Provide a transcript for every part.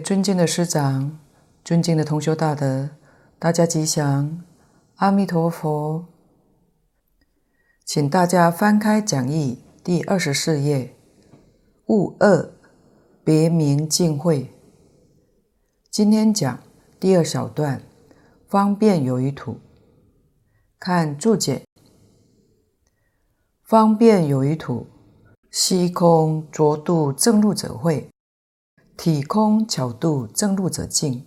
尊敬的师长，尊敬的同修大德，大家吉祥，阿弥陀佛。请大家翻开讲义第二十四页，悟二，别名净慧。今天讲第二小段，方便有余土。看注解，方便有余土，虚空着度正入者会。体空巧度正入者净。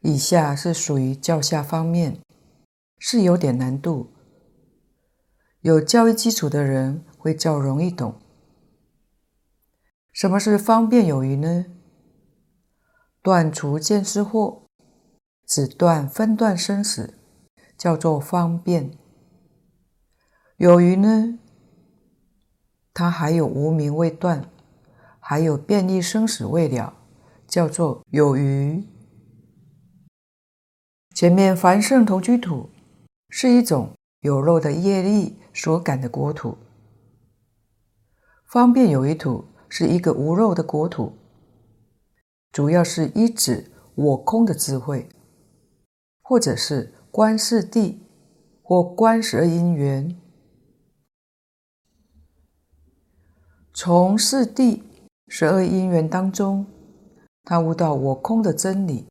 以下是属于较下方面，是有点难度。有教育基础的人会较容易懂。什么是方便有余呢？断除见思惑，只断分段生死，叫做方便。有余呢？它还有无明未断。还有便利生死未了，叫做有余。前面凡圣同居土是一种有漏的业力所感的国土，方便有余土是一个无漏的国土，主要是一指我空的智慧，或者是观世谛或观十二因缘，从四谛。十二因缘当中，他悟到我空的真理，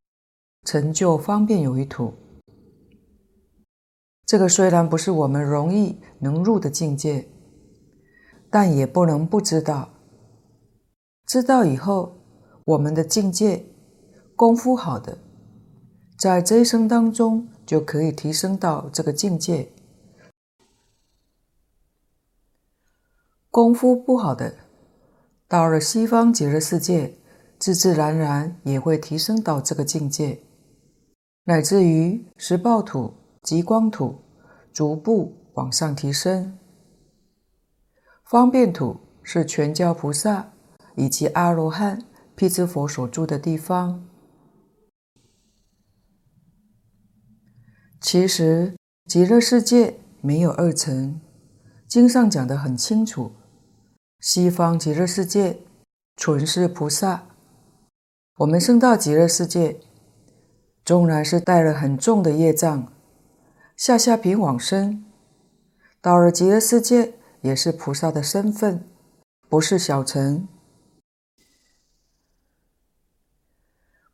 成就方便有余土。这个虽然不是我们容易能入的境界，但也不能不知道。知道以后，我们的境界功夫好的，在这一生当中就可以提升到这个境界；功夫不好的，到了西方极乐世界，自自然然也会提升到这个境界，乃至于十报土、极光土，逐步往上提升。方便土是全教菩萨以及阿罗汉、辟支佛所住的地方。其实极乐世界没有二层，经上讲得很清楚。西方极乐世界纯是菩萨，我们生到极乐世界，纵然是带了很重的业障，下下品往生，到了极乐世界也是菩萨的身份，不是小乘。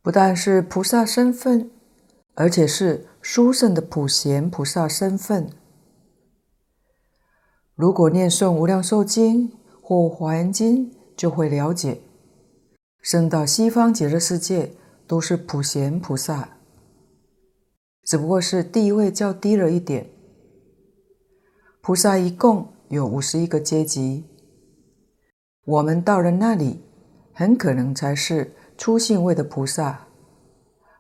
不但是菩萨身份，而且是殊胜的普贤菩萨身份。如果念诵《无量寿经》，或《华严经》就会了解，生到西方极乐世界都是普贤菩萨，只不过是地位较低了一点。菩萨一共有五十一个阶级，我们到了那里，很可能才是初信位的菩萨，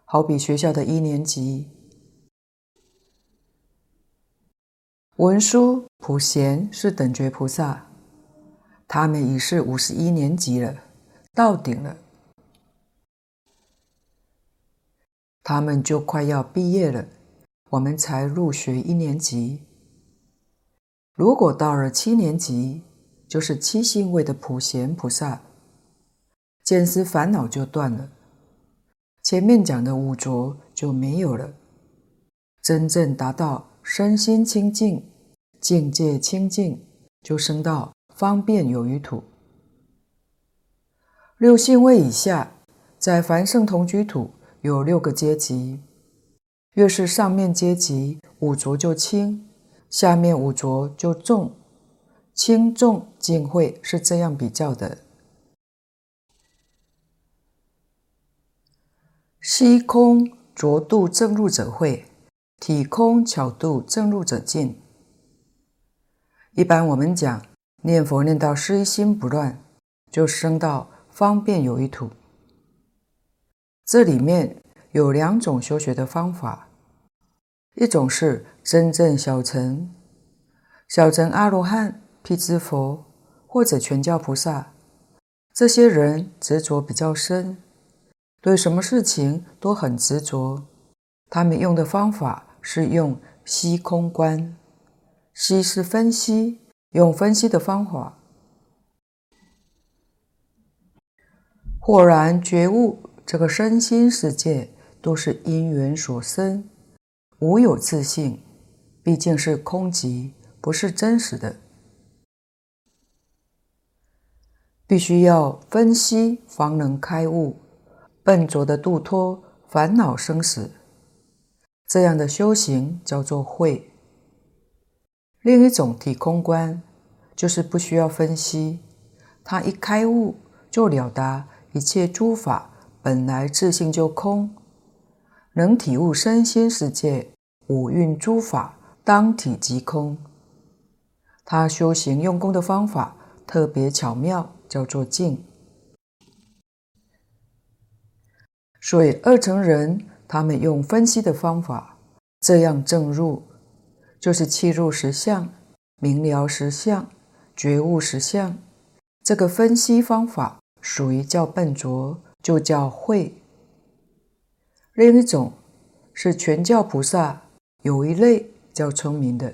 好比学校的一年级，文殊、普贤是等觉菩萨。他们已是五十一年级了，到顶了，他们就快要毕业了，我们才入学一年级。如果到了七年级，就是七星位的普贤菩萨，见思烦恼就断了，前面讲的五浊就没有了，真正达到身心清净、境界清净，就升到。方便有余土，六性位以下，在凡圣同居土有六个阶级，越是上面阶级五浊就轻，下面五浊就重，轻重净会是这样比较的。虚空着度正入者会，体空巧度正入者进。一般我们讲。念佛念到失心不乱，就升到方便有一土。这里面有两种修学的方法，一种是真正小乘，小乘阿罗汉、辟支佛或者全教菩萨，这些人执着比较深，对什么事情都很执着。他们用的方法是用虚空观，虚是分析。用分析的方法，豁然觉悟，这个身心世界都是因缘所生，无有自性，毕竟是空寂，不是真实的。必须要分析，方能开悟，笨拙的度脱烦恼生死。这样的修行叫做慧。另一种体空观，就是不需要分析，他一开悟就了达一切诸法本来自性就空，能体悟身心世界五蕴诸法当体即空。他修行用功的方法特别巧妙。叫做静，所以二乘人他们用分析的方法，这样证入，就是契入实相、明了实相、觉悟实相。这个分析方法属于叫笨拙，就叫慧。另一种是全教菩萨有一类叫聪明的，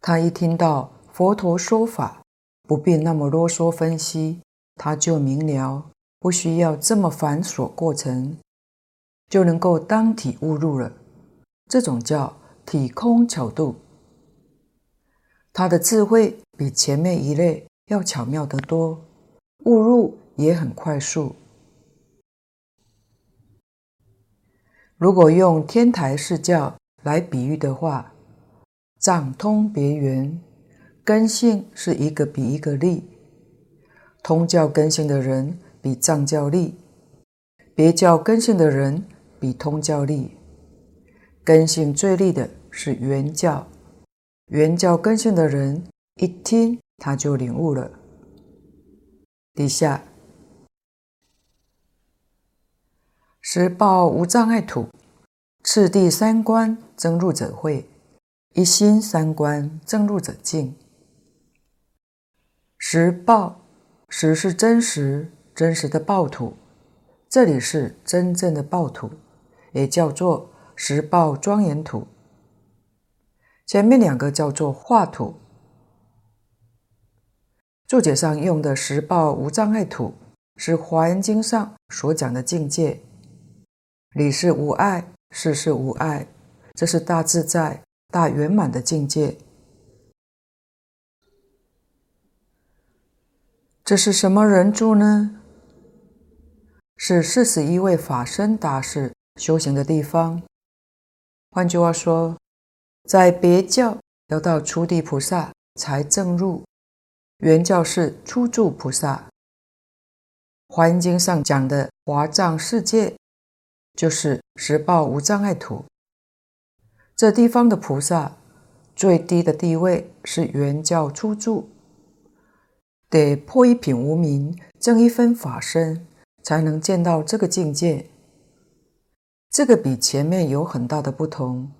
他一听到佛陀说法。不必那么啰嗦分析，他就明了，不需要这么繁琐过程，就能够当体悟入了。这种叫体空巧度，他的智慧比前面一类要巧妙得多，悟入也很快速。如果用天台释教来比喻的话，藏通别圆。根性是一个比一个利，通教根性的人比藏教利，别教根性的人比通教利。根性最利的是圆教，圆教根性的人一听他就领悟了。底下。十报无障碍土，次第三观证入者会，一心三观正入者净。十报，十是真实，真实的报土，这里是真正的报土，也叫做十报庄严土。前面两个叫做化土。注解上用的十报无障碍土，是《华严经》上所讲的境界，理是无碍，事是无碍，这是大自在、大圆满的境界。这是什么人住呢？是四十一位法身大士修行的地方。换句话说，在别教要到初地菩萨才证入，圆教是初住菩萨。华严经上讲的华藏世界，就是十报无障碍土。这地方的菩萨最低的地位是圆教初住。得破一品无明，证一分法身，才能见到这个境界。这个比前面有很大的不同。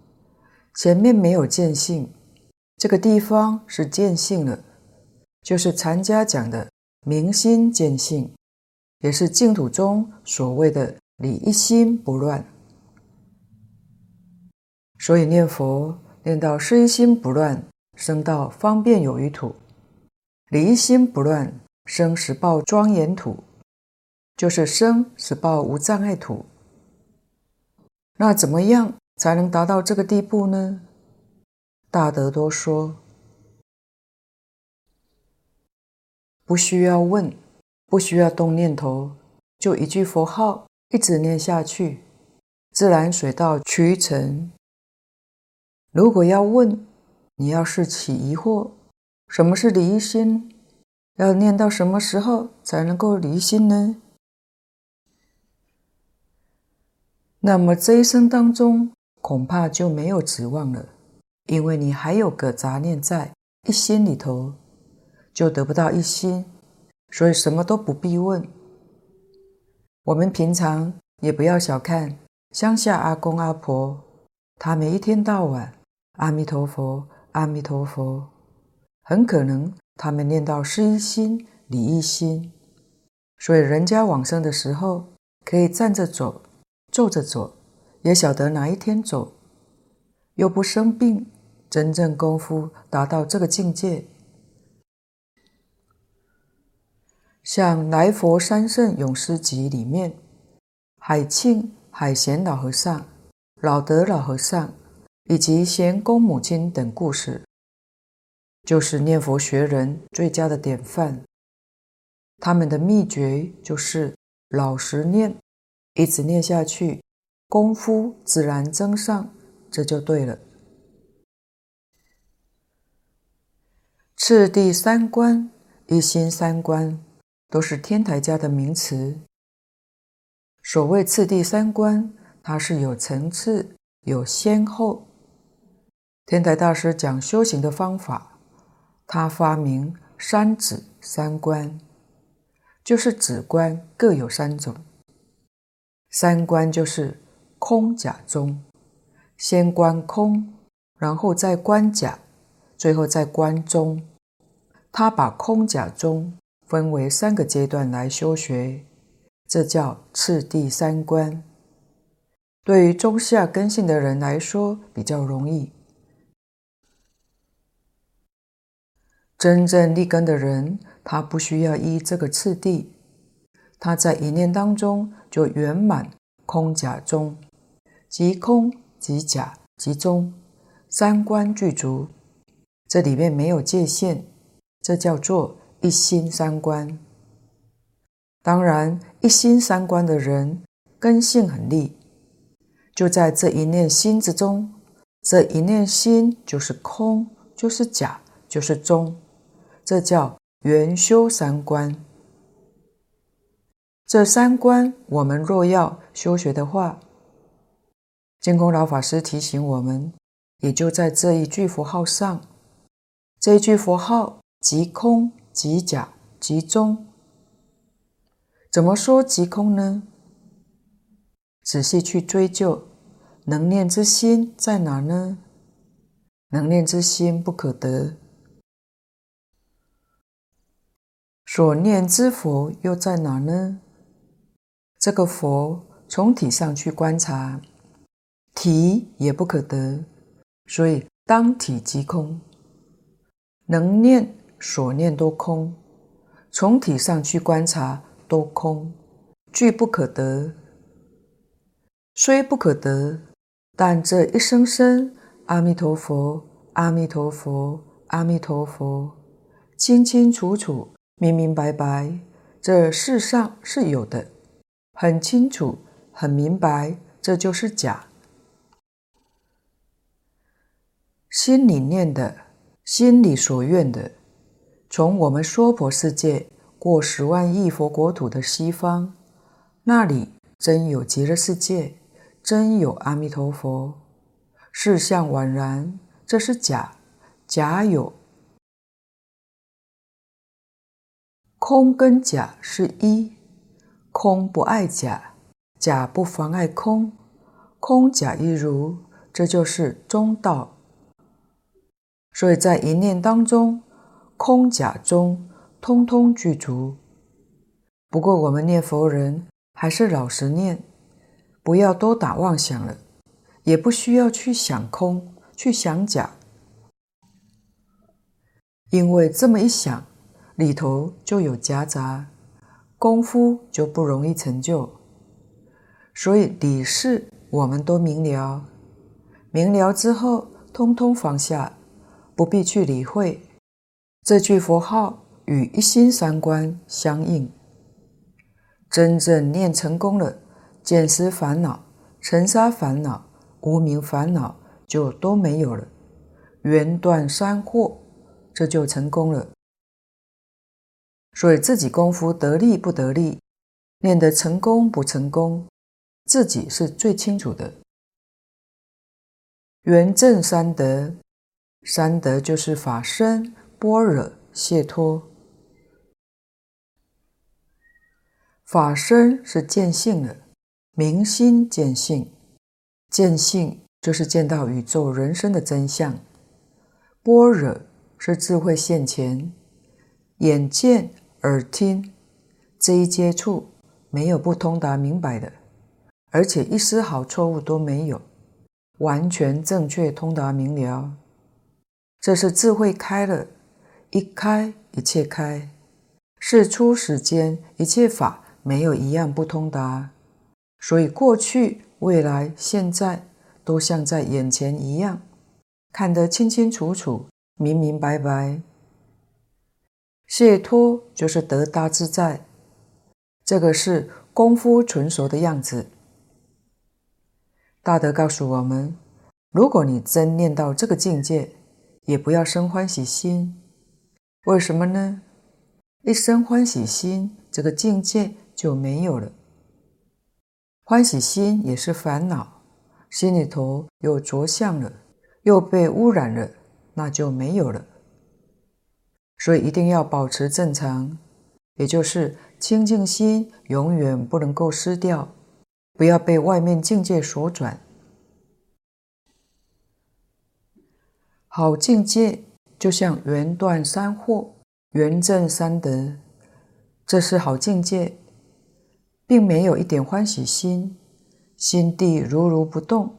前面没有见性，这个地方是见性了，就是禅家讲的明心见性，也是净土中所谓的理一心不乱。所以念佛念到身心不乱，生到方便有余土。理一心不乱，生十报庄严土，就是生十报无障碍土。那怎么样才能达到这个地步呢？大德多说，不需要问，不需要动念头，就一句佛号一直念下去，自然水到渠成。如果要问，你要是起疑惑。什么是离心？要念到什么时候才能够离心呢？那么这一生当中恐怕就没有指望了，因为你还有个杂念在一心里头，就得不到一心，所以什么都不必问。我们平常也不要小看乡下阿公阿婆，他们一天到晚阿弥陀佛，阿弥陀佛。很可能他们念到事一心、理一心，所以人家往生的时候可以站着走、坐着走，也晓得哪一天走，又不生病，真正功夫达到这个境界。像《来佛三圣勇士集》里面，海庆、海贤老和尚、老德老和尚以及贤公母亲等故事，就是念佛学人最佳的典范。他们的秘诀就是老实念，一直念下去，功夫自然增上，这就对了。次第三观、一心三观。都是天台家的名词。所谓次第三观，它是有层次、有先后。天台大师讲修行的方法，他发明三指三观，就是指观各有三种。三观就是空假中，先观空，然后再观假，最后再观中。他把空假中。分为三个阶段来修学，这叫次第三观。对于中下根性的人来说比较容易。真正立根的人，他不需要依这个次第，他在一念当中就圆满空假中，即空即假即中，三观具足。这里面没有界限，这叫做。一心三观，当然，一心三观的人根性很利，就在这一念心之中，这一念心就是空，就是假，就是中，这叫圆修三观。这三观，我们若要修学的话，净空老法师提醒我们，也就在这一句佛号上，这一句佛号即空。即假即中，怎么说即空呢？仔细去追究，能念之心在哪呢？能念之心不可得，所念之佛又在哪呢？这个佛从体上去观察，体也不可得，所以当体即空，能念。所念都空，从体上去观察都空，俱不可得。虽不可得，但这一声声阿弥陀佛，阿弥陀佛，阿弥陀佛，清清楚楚、明明白白，这世上是有的，很清楚、很明白，这就是假。心里念的，心里所愿的。从我们娑婆世界过十万亿佛国土的西方，那里真有极乐世界，真有阿弥陀佛，事相宛然。这是假，假有。空跟假是一，空不碍假，假不妨碍空，空假一如，这就是中道。所以在一念当中。空假中，通通具足。不过我们念佛人还是老实念，不要多打妄想了，也不需要去想空，去想假，因为这么一想，里头就有夹杂，功夫就不容易成就。所以理事我们都明了，明了之后，通通放下，不必去理会。这句佛号与一心三观相应，真正念成功了，见思烦恼、尘沙烦恼、无明烦恼就都没有了，缘断三惑，这就成功了。所以自己功夫得力不得力，念得成功不成功，自己是最清楚的。圆正三德，三德就是法身。般若解脱，法身是见性了，明心见性，见性就是见到宇宙人生的真相。般若是智慧现前，眼见耳听这一接触没有不通达明白的，而且一丝毫错误都没有，完全正确通达明了，这是智慧开了。一开，一切开，是初始间一切法没有一样不通达，所以过去、未来、现在都像在眼前一样，看得清清楚楚、明明白白。解脱就是得大自在，这个是功夫纯熟的样子。大德告诉我们：如果你真念到这个境界，也不要生欢喜心。为什么呢？一生欢喜心，这个境界就没有了。欢喜心也是烦恼，心里头有着相了，又被污染了，那就没有了。所以一定要保持正常，也就是清净心永远不能够失掉。不要被外面境界所转，好境界就像圆断三惑，圆证三德，这是好境界，并没有一点欢喜心，心地如如不动。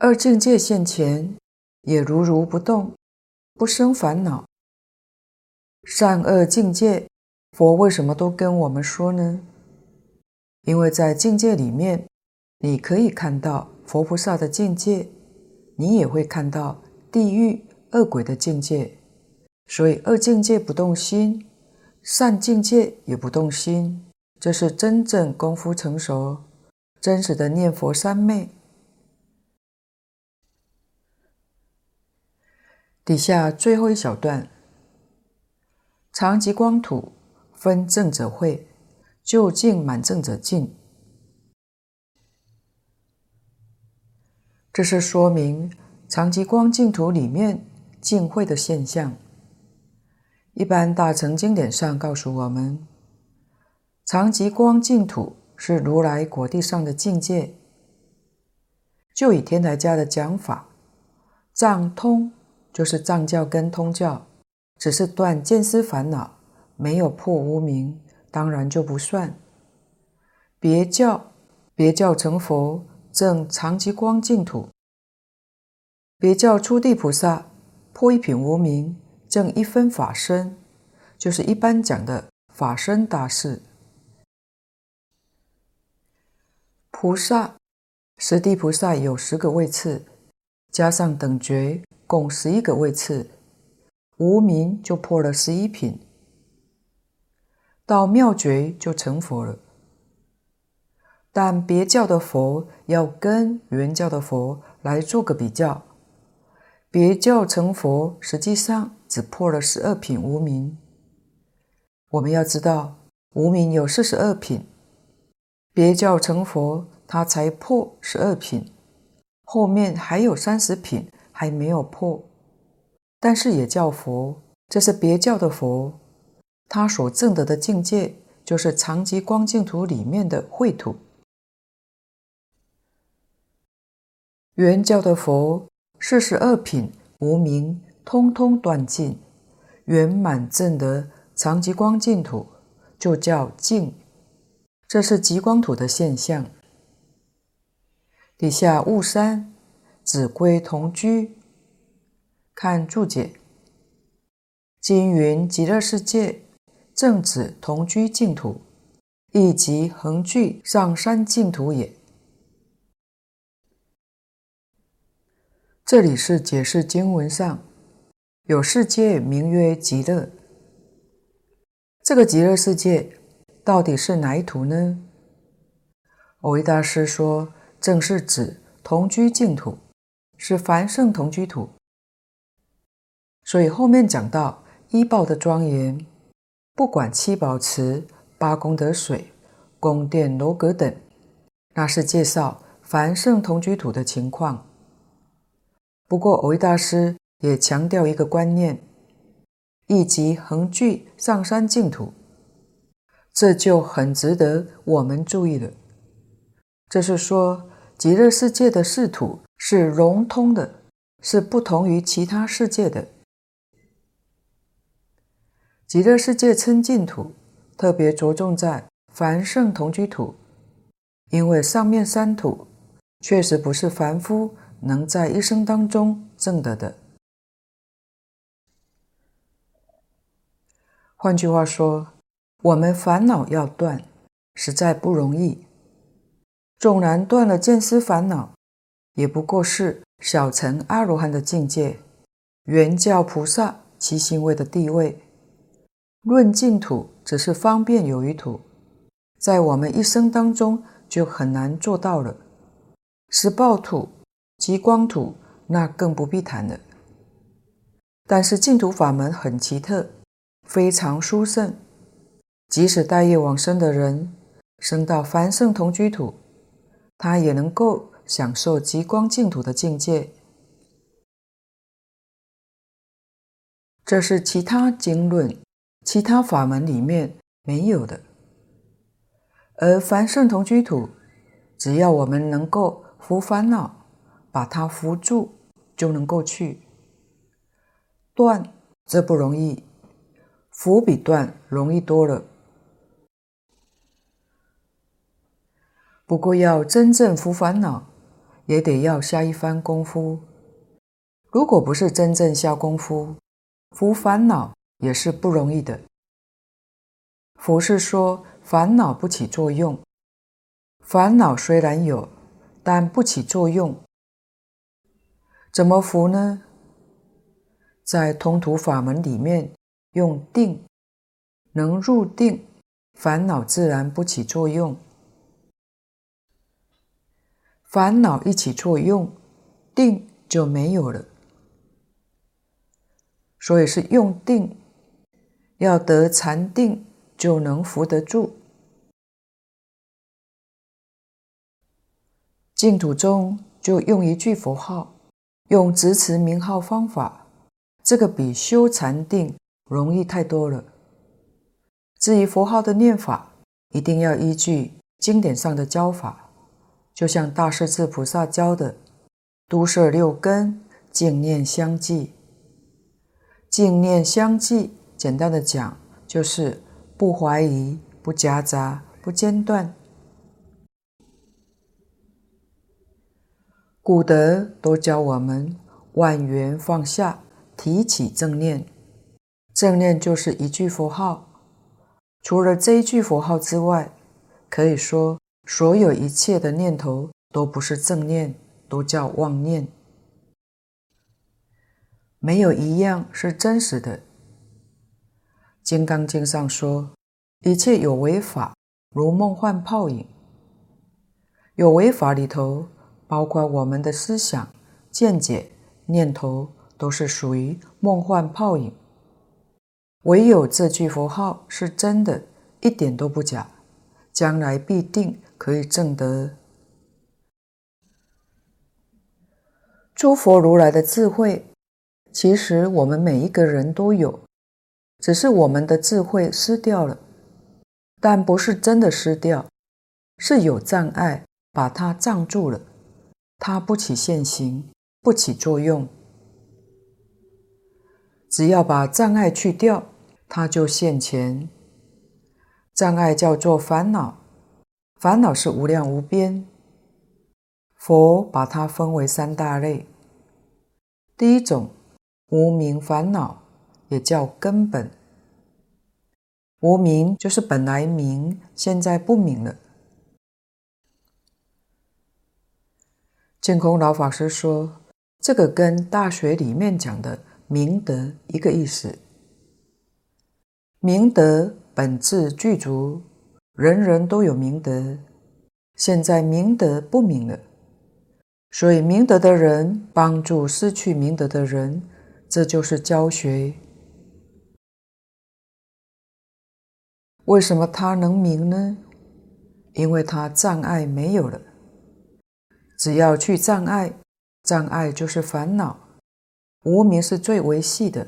二境界现前，也如如不动，不生烦恼。善恶境界，佛为什么都跟我们说呢？因为在境界里面，你可以看到佛菩萨的境界，你也会看到地狱恶鬼的境界，所以恶境界不动心，善境界也不动心，这是真正功夫成熟、真实的念佛三昧。底下最后一小段，常寂光土分正者会。就近满正者尽，这是说明常寂光净土里面净慧的现象。一般大乘经典上告诉我们，常寂光净土是如来果地上的境界。就以天台家的讲法，藏通就是藏教跟通教，只是断见思烦恼，没有破无明。当然就不算。别教，别教成佛证常寂光净土。别教初地菩萨破一品无明证一分法身，就是一般讲的法身大士。菩萨，十地菩萨有十个位次，加上等觉，共十一个位次，无明就破了十一品。到妙觉就成佛了，但别教的佛要跟原教的佛来做个比较，别教成佛实际上只破了十二品无明。我们要知道，无明有四十二品，别教成佛他才破十二品，后面还有三十品还没有破，但是也叫佛，这是别教的佛。他所证得的境界，就是长吉光净土里面的秽土。原教的佛四十二品无明，通通断尽，圆满证得长吉光净土，就叫净。这是极光土的现象。底下雾山，子规同居。看注解，经云极乐世界。正指同居净土，亦即恒具上山净土也。这里是解释经文上有世界名曰极乐，这个极乐世界到底是哪一土呢？蕅益大师说，正是指同居净土，是凡圣同居土。所以后面讲到一报的庄严。不管七宝池、八功德水、宫殿楼阁等，那是介绍凡圣同居土的情况。不过，蕅益大师也强调一个观念：亦即恒具上山净土，这就很值得我们注意了。这是说，极乐世界的世土是融通的，是不同于其他世界的。极乐世界称净土，特别着重在凡圣同居土，因为上面三土确实不是凡夫能在一生当中证得的。换句话说，我们烦恼要断，实在不容易。纵然断了见思烦恼，也不过是小乘阿罗汉的境界，原教菩萨其行为的地位。论净土，只是方便有余土，在我们一生当中就很难做到了。是报土、极光土，那更不必谈了。但是净土法门很奇特，非常殊胜，即使带业往生的人，生到凡圣同居土，他也能够享受极光净土的境界。这是其他经论、其他法门里面没有的。而凡圣同居土，只要我们能够伏烦恼，把它伏住，就能够去。断这不容易，伏比断容易多了。不过要真正伏烦恼，也得要下一番功夫。如果不是真正下功夫，服烦恼也是不容易的。佛是说烦恼不起作用，烦恼虽然有，但不起作用。怎么服呢？在通途法门里面，用定能入定，烦恼自然不起作用。烦恼一起作用，定就没有了。所以是用定，要得禅定，就能扶得住。净土中就用一句佛号，用直持名号方法。这个比修禅定容易太多了。至于佛号的念法，一定要依据经典上的教法，就像大势至菩萨教的“都摄六根，净念相继”。净念相继，简单的讲，就是不怀疑、不夹杂、不间断。古德都教我们万缘放下。提起正念，正念就是一句佛号。除了这一句佛号之外，可以说所有一切的念头都不是正念，都叫妄念。没有一样是真实的。《金刚经》上说，一切有为法，如梦幻泡影。有为法里头，包括我们的思想、见解、念头。都是属于梦幻泡影，唯有这句佛号是真的，一点都不假，将来必定可以证得。诸佛如来的智慧，其实我们每一个人都有，只是我们的智慧失掉了，但不是真的失掉，是有障碍把它障住了，它不起现行，不起作用。只要把障碍去掉，它就现前。障碍叫做烦恼，烦恼是无量无边。佛把它分为三大类。第一种无明烦恼，也叫根本。无明就是本来明，现在不明了。净空老法师说，这个跟《大学》里面讲的。明德一个意思，明德本自具足，人人都有明德。现在明德不明了，所以明德的人帮助失去明德的人，这就是教学。为什么他能明呢？因为他障碍没有了。只要去障碍，障碍就是烦恼。无明是最微细的，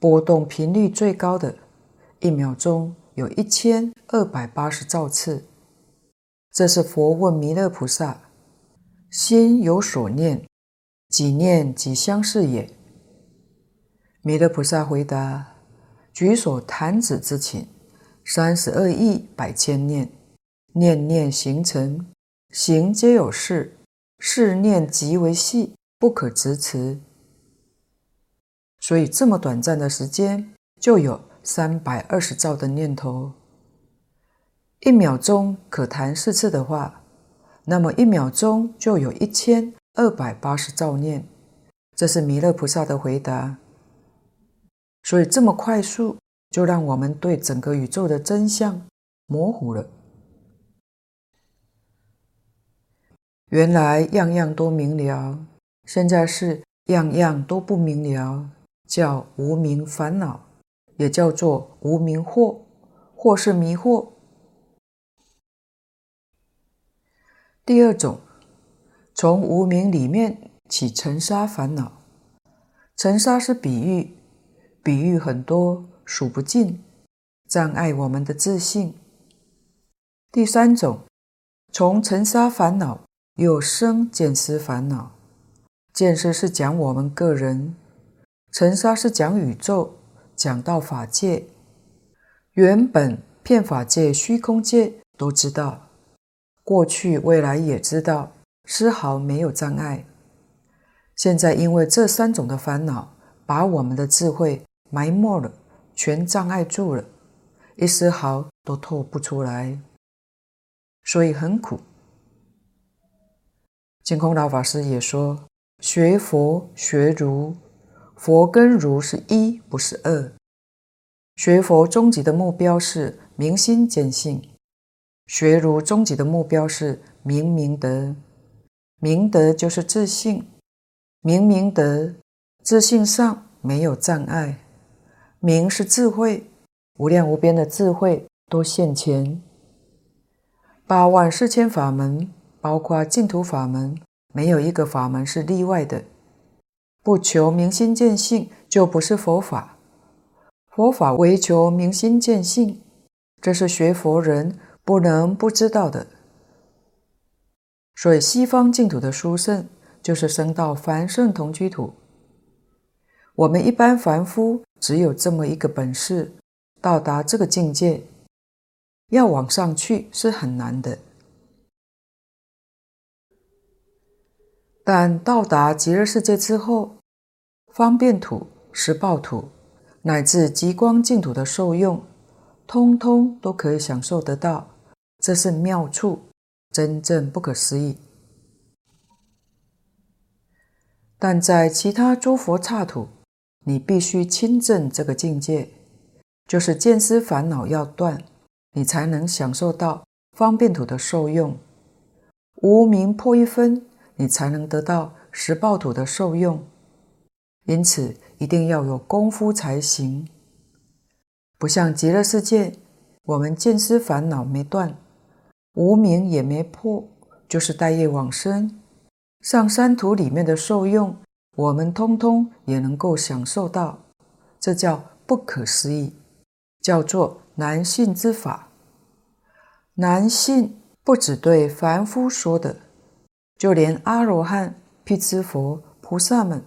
波动频率最高的，一秒钟有一千二百八十兆次。这是佛问弥勒菩萨：“心有所念，几念即相是也。”弥勒菩萨回答：“举手弹指之情，三十二亿百千念，念念形成，行皆有事，事念极为细，不可执持。”所以这么短暂的时间，就有三百二十兆的念头。一秒钟可谈四次的话，那么一秒钟就有一千二百八十兆念。这是弥勒菩萨的回答。所以这么快速，就让我们对整个宇宙的真相模糊了。原来样样都明了，现在是样样都不明了，叫无明烦恼，也叫做无明惑，或是迷惑。第二种，从无明里面起尘沙烦恼，尘沙是比喻，比喻很多，数不尽，障碍我们的自信。第三种，从尘沙烦恼。有生见思烦恼，见思是讲我们个人，尘沙是讲宇宙，讲到法界。原本遍法界、虚空界都知道，过去未来也知道，丝毫没有障碍。现在因为这三种的烦恼，把我们的智慧埋没了，全障碍住了，一丝毫都透不出来，所以很苦。净空老法师也说：“学佛学儒，佛跟儒是一，不是二。学佛终极的目标是明心见性，学儒终极的目标是明明德。明德就是自信，明明德，自信上没有障碍。明是智慧，无量无边的智慧都现前。八万四千法门。”包括净土法门，没有一个法门是例外的。不求明心见性，就不是佛法。佛法唯求明心见性，这是学佛人不能不知道的。所以，西方净土的殊胜，就是生到凡圣同居土。我们一般凡夫只有这么一个本事，到达这个境界，要往上去是很难的。但到达极乐世界之后，方便土、十报土乃至极光净土的受用，通通都可以享受得到。这是妙处，真正不可思议。但在其他诸佛刹土，你必须亲证这个境界，就是见思烦恼要断，你才能享受到方便土的受用。无明破一分。你才能得到十报土的受用，因此一定要有功夫才行。不像极乐世界，我们见思烦恼没断，无明也没破，就是待业往生。上三土里面的受用，我们通通也能够享受到，这叫不可思议，叫做难信之法。难信不只对凡夫说的。就连阿罗汉、辟支佛、菩萨们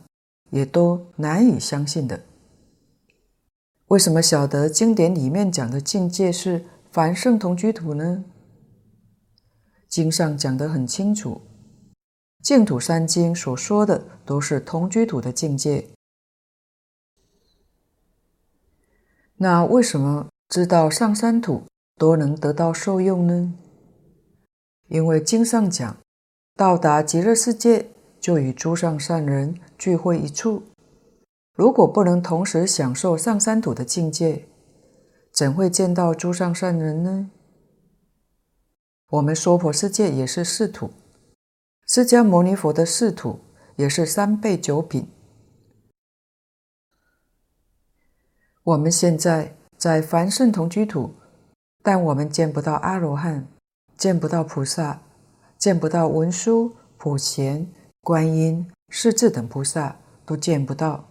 也都难以相信的。为什么晓得经典里面讲的境界是凡圣同居土呢？经上讲得很清楚，净土三经所说的都是同居土的境界。那为什么知道上三土都能得到受用呢？因为经上讲。到达极乐世界，就与诸上善人聚会一处。如果不能同时享受上三土的境界，怎会见到诸上善人呢？我们娑婆世界也是四土，释迦牟尼佛的四土也是三倍九品。我们现在在凡圣同居土，但我们见不到阿罗汉，见不到菩萨。见不到文殊、普贤、观音、势至等菩萨，都见不到。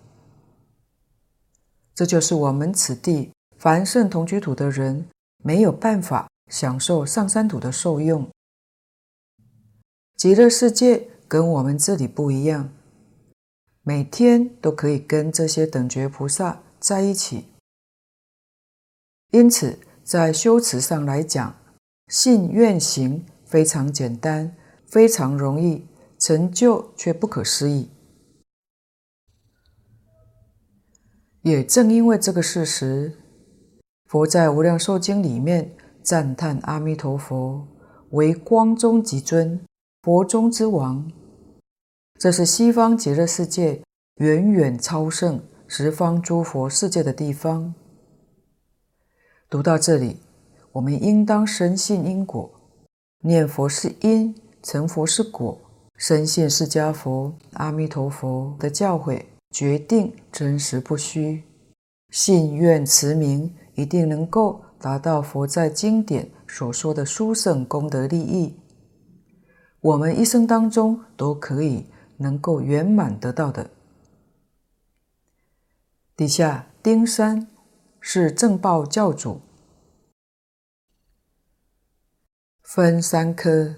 这就是我们此地凡圣同居土的人没有办法享受上三土的受用。极乐世界跟我们这里不一样，每天都可以跟这些等觉菩萨在一起。因此，在修持上来讲，信愿行。非常简单，非常容易，成就却不可思议。也正因为这个事实，佛在《无量寿经》里面赞叹阿弥陀佛为光中极尊，佛中之王。这是西方极乐世界远远超胜十方诸佛世界的地方。读到这里，我们应当深信因果，念佛是因，成佛是果，深信释迦佛、阿弥陀佛的教诲，决定真实不虚，信愿持名。一定能够达到佛在经典所说的殊胜功德利益，我们一生当中都可以能够圆满得到的。底下丁山是正报教主，分三科，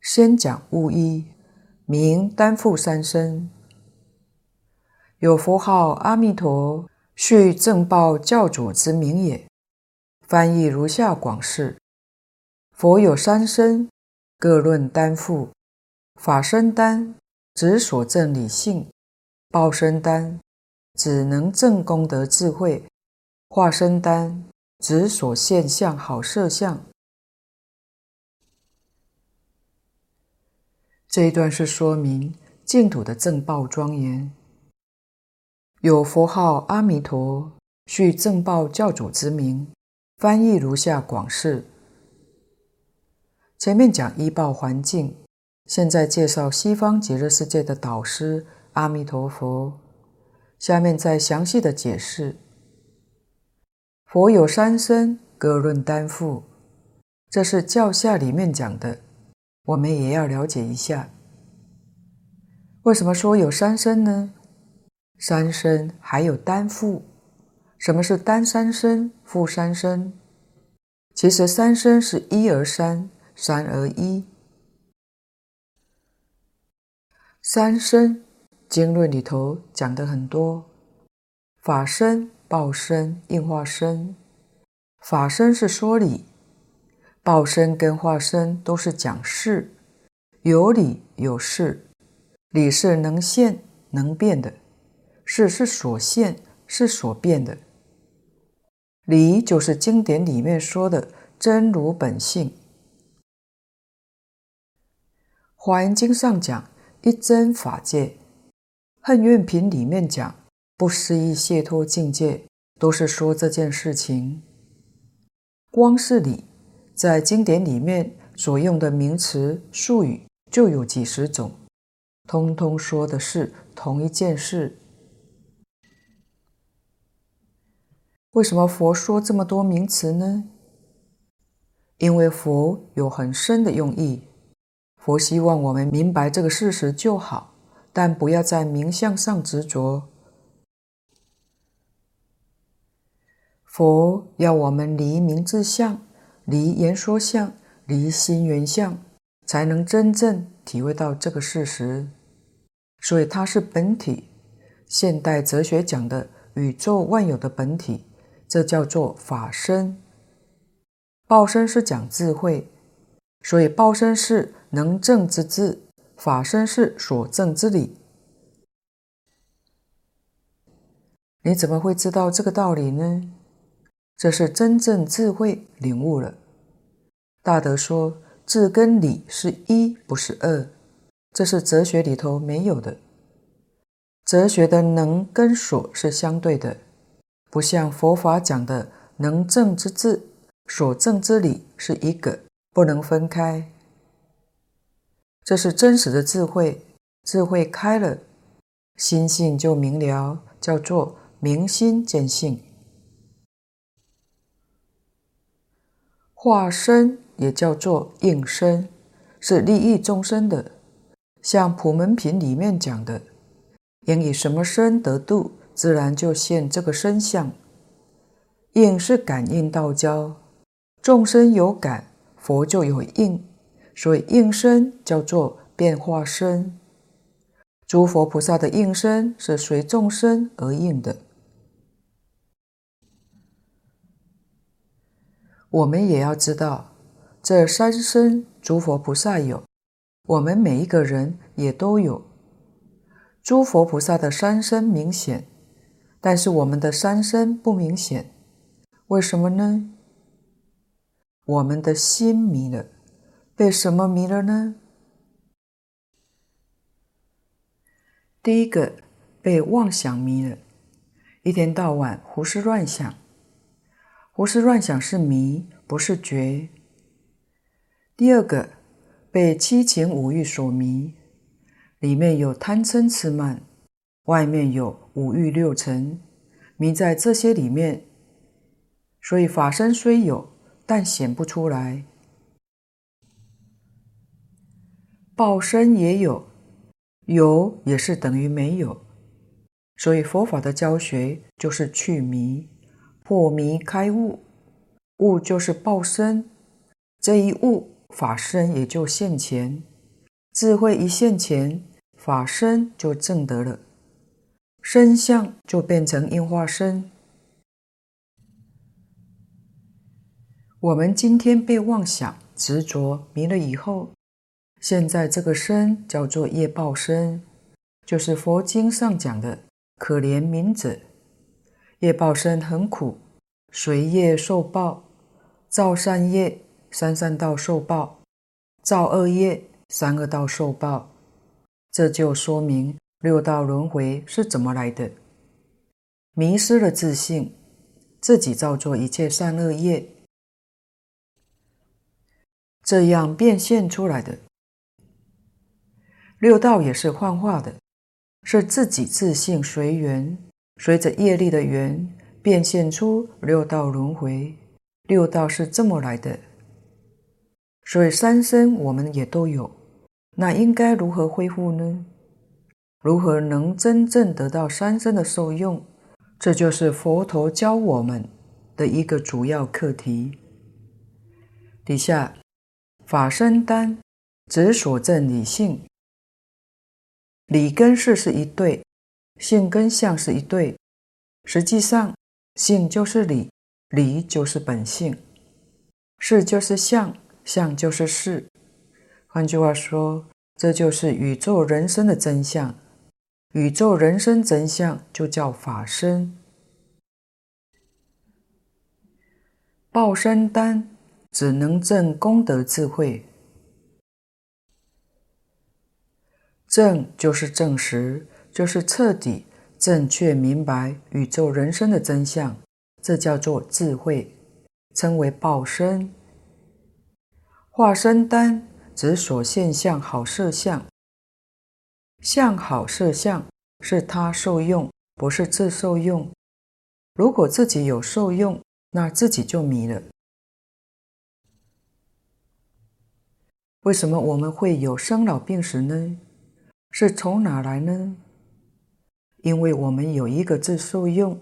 先讲物一，名担负三身，有佛号阿弥陀。续正报教主之名也。翻译如下广释：佛有三身，各论担负。法身担指所证理性；报身单指能证功德智慧；化身单指所现相好色相。这一段是说明净土的正报庄严。有佛号阿弥陀，续正报教主之名。翻译如下广释：前面讲依报环境，现在介绍西方极乐世界的导师阿弥陀佛。下面再详细的解释：佛有三身，各论担负。这是教下里面讲的，我们也要了解一下。为什么说有三身呢？三身还有担负，什么是单三身、复三身？其实三身是一而三，三而一。三身经论里头讲的很多，法身、报身、应化身。法身是说理，报身跟化身都是讲事，有理有事，理是能现能变的。事是所现，是所变的。理就是经典里面说的真如本性。华严经上讲一真法界，恨怨品里面讲不思议解脱境界，都是说这件事情。光是理，在经典里面所用的名词术语就有几十种，通通说的是同一件事。为什么佛说这么多名词呢？因为佛有很深的用意，佛希望我们明白这个事实就好，但不要在名相上执着。佛要我们离名字相，离言说相，离心缘相，才能真正体会到这个事实。所以它是本体，现代哲学讲的宇宙万有的本体。这叫做法身，报身是讲智慧，所以报身是能证之智，法身是所证之理。你怎么会知道这个道理呢？这是真正智慧领悟了。大德说，智跟理是一，不是二，这是哲学里头没有的。哲学的能跟所是相对的。不像佛法讲的能证之智，所证之理是一个，不能分开。这是真实的智慧，智慧开了，心性就明了，叫做明心见性。化身也叫做应身，是利益众生的。像普门品里面讲的，应以什么身得度。自然就现这个身相，应是感应道交，众生有感，佛就有应，所以应身叫做变化身。诸佛菩萨的应身是随众生而应的。我们也要知道，这三身诸佛菩萨有，我们每一个人也都有。诸佛菩萨的三身明显。但是我们的三身不明显，为什么呢？我们的心迷了，被什么迷了呢？第一个，被妄想迷了，一天到晚胡思乱想。胡思乱想是迷，不是觉。第二个，被七情五欲所迷，里面有贪嗔痴慢，外面有五欲六尘，迷在这些里面，所以法身虽有。但显不出来，报身也有，有也是等于没有，所以佛法的教学就是去迷，破迷开悟，悟就是报身，这一悟法身也就现前，智慧一现前，法身就证得了，身相就变成应化身。我们今天被妄想执着迷了以后，现在这个身叫做业报身，就是佛经上讲的可怜悯者。业报身很苦，随业受报，造善业三善道受报，造恶业三恶道受报。这就说明六道轮回是怎么来的。迷失了自信，自己造作一切善恶业。这样变现出来的六道也是幻化的，是自己自信随缘，随着业力的缘变现出六道轮回。六道是这么来的，所以三生我们也都有。那应该如何恢复呢？如何能真正得到三身的受用？这就是佛陀教我们的一个主要课题。底下。法身单指所证理性，理跟事是一对，性跟相是一对。实际上，性就是理，理就是本性，事就是相，相就是事。换句话说，这就是宇宙人生的真相。宇宙人生真相就叫法身。报身单。只能证功德智慧，证就是证实，就是彻底、正确明白宇宙人生的真相，这叫做智慧，称为报身。化身单指所现象好色相，相好色相是他受用，不是自受用。如果自己有受用，那自己就迷了。为什么我们会有生老病死呢？是从哪来呢？因为我们有一个自受用，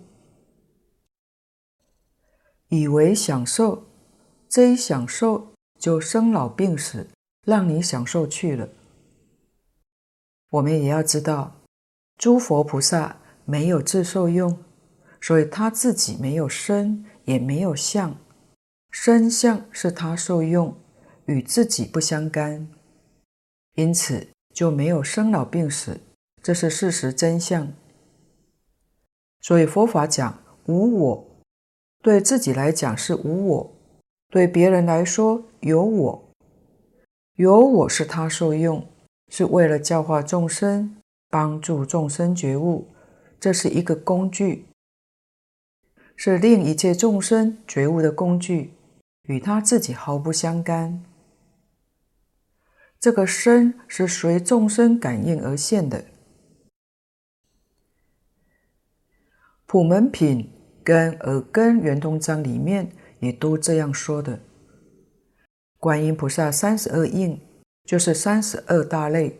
以为享受，这一享受就生老病死，让你享受去了。我们也要知道，诸佛菩萨没有自受用，所以他自己没有身，也没有相，身相是他受用。与自己不相干，因此就没有生老病死，这是事实真相。所以佛法讲无我，对自己来讲是无我，对别人来说有我。有我是他受用，是为了教化众生，帮助众生觉悟，这是一个工具，是令一切众生觉悟的工具，与他自己毫不相干。这个身是随众生感应而现的，《普门品》跟《耳根圆通章》里面也都这样说的。观音菩萨三十二应，就是三十二大类，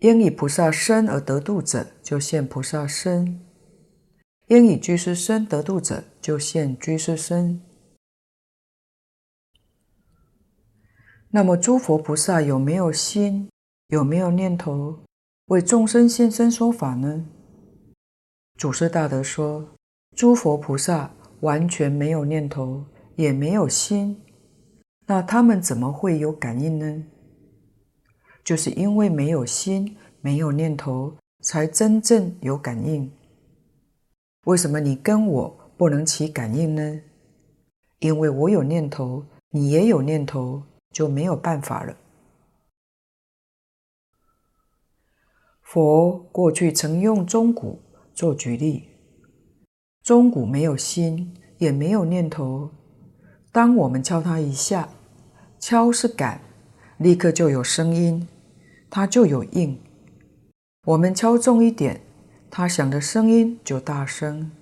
应以菩萨身而得度者，就现菩萨身；应以居士身得度者，就现居士身。那么，诸佛菩萨有没有心？有没有念头为众生现身说法呢？祖师大德说，诸佛菩萨完全没有念头，也没有心，那他们怎么会有感应呢？就是因为没有心，没有念头，才真正有感应。为什么你跟我不能起感应呢？因为我有念头，你也有念头，就没有办法了。佛过去曾用钟鼓做举例，钟鼓没有心，也没有念头。当我们敲它一下，敲是感，立刻就有声音，它就有应。我们敲重一点，它响的声音就大声；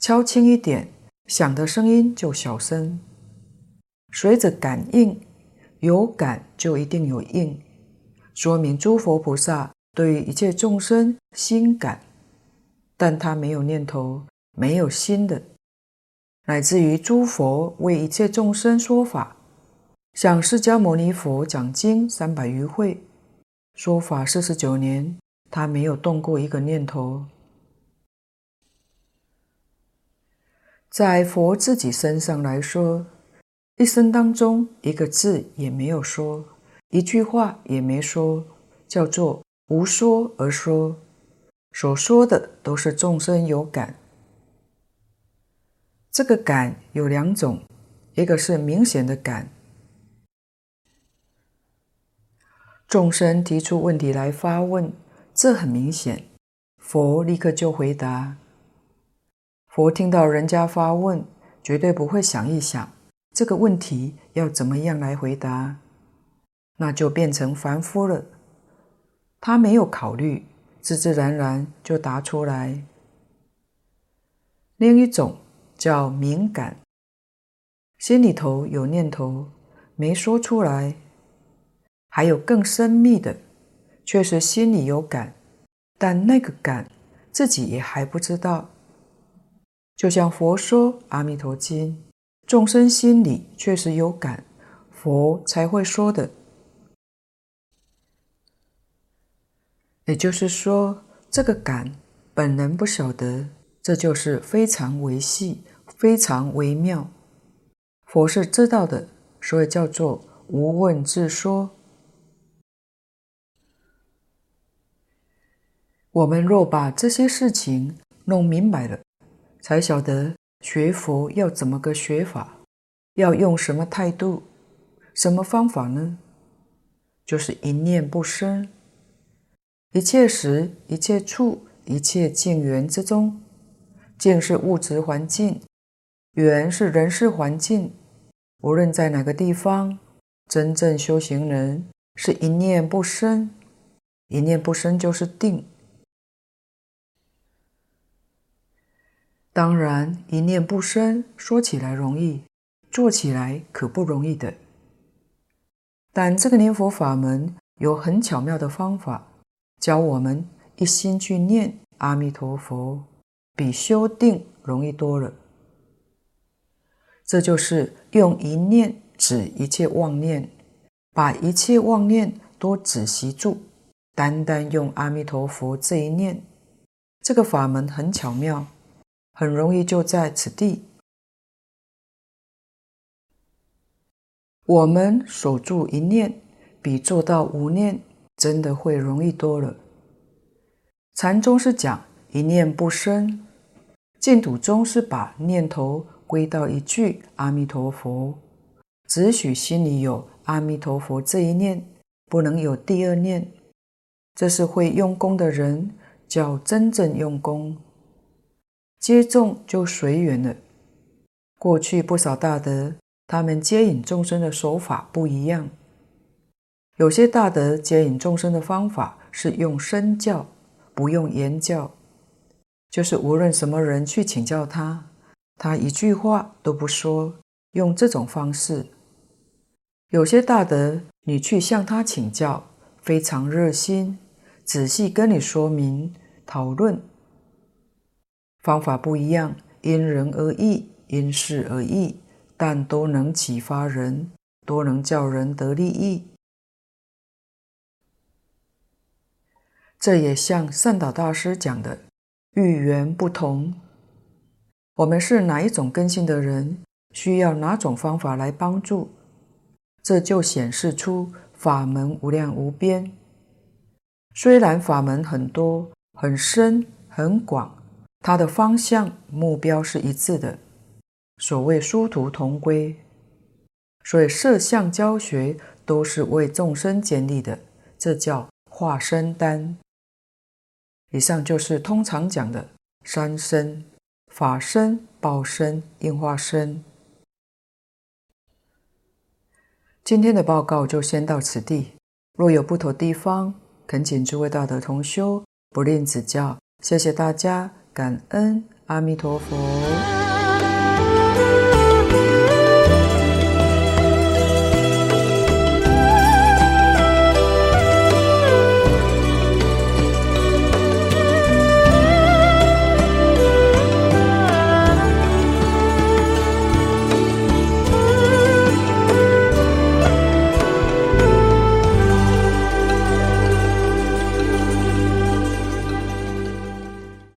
敲轻一点，响的声音就小声。随着感应，有感就一定有应，说明诸佛菩萨对于一切众生心感，但他没有念头，没有心的。乃至于诸佛为一切众生说法，像释迦牟尼佛讲经三百余会，说法四十九年，他没有动过一个念头。在佛自己身上来说，一生当中一个字也没有说，一句话也没说，叫做无说而说，所说的都是众生有感。这个感有两种，一个是明显的感，众生提出问题来发问，这很明显，佛立刻就回答。佛听到人家发问，绝对不会想一想这个问题要怎么样来回答，那就变成凡夫了。他没有考虑，自自然然就答出来。另一种。叫敏感，心里头有念头没说出来，还有更深密的，确实心里有感，但那个感自己也还不知道。就像佛说《阿弥陀经》，众生心里确实有感，佛才会说的。也就是说，这个感本人不晓得。这就是非常微细、非常微妙。佛是知道的，所以叫做无问自说。我们若把这些事情弄明白了，才晓得学佛要怎么个学法，要用什么态度、什么方法呢？就是一念不生，一切时、一切处、一切境缘之中。境是物质环境，缘是人事环境。无论在哪个地方，真正修行人是一念不生，一念不生就是定。当然，一念不生说起来容易，做起来可不容易的。但这个念佛法门有很巧妙的方法，教我们一心去念阿弥陀佛。比修定容易多了。这就是用一念止一切妄念，把一切妄念都止息住，单单用阿弥陀佛这一念。这个法门很巧妙，很容易就在此地。我们守住一念，比做到无念真的会容易多了。禅宗是讲一念不生。净土宗是把念头归到一句阿弥陀佛，只许心里有阿弥陀佛这一念，不能有第二念。这是会用功的人叫真正用功，接众就随缘了。过去不少大德，他们接引众生的手法不一样。有些大德接引众生的方法是用身教，不用言教。就是无论什么人去请教他，他一句话都不说，用这种方式。有些大德，你去向他请教，非常热心，仔细跟你说明讨论，方法不一样，因人而异，因事而异，但都能启发人，都能叫人得利益。这也像善导大师讲的。遇缘不同，我们是哪一种根性的人，需要哪种方法来帮助，这就显示出法门无量无边。虽然法门很多、很深、很广，它的方向、目标是一致的，所谓殊途同归，所以摄相教学都是为众生建立的，这叫化身丹。以上就是通常讲的三身：法身、报身、应化身。今天的报告就先到此地，若有不妥地方，恳请诸位大德同修不吝指教。谢谢大家，感恩阿弥陀佛。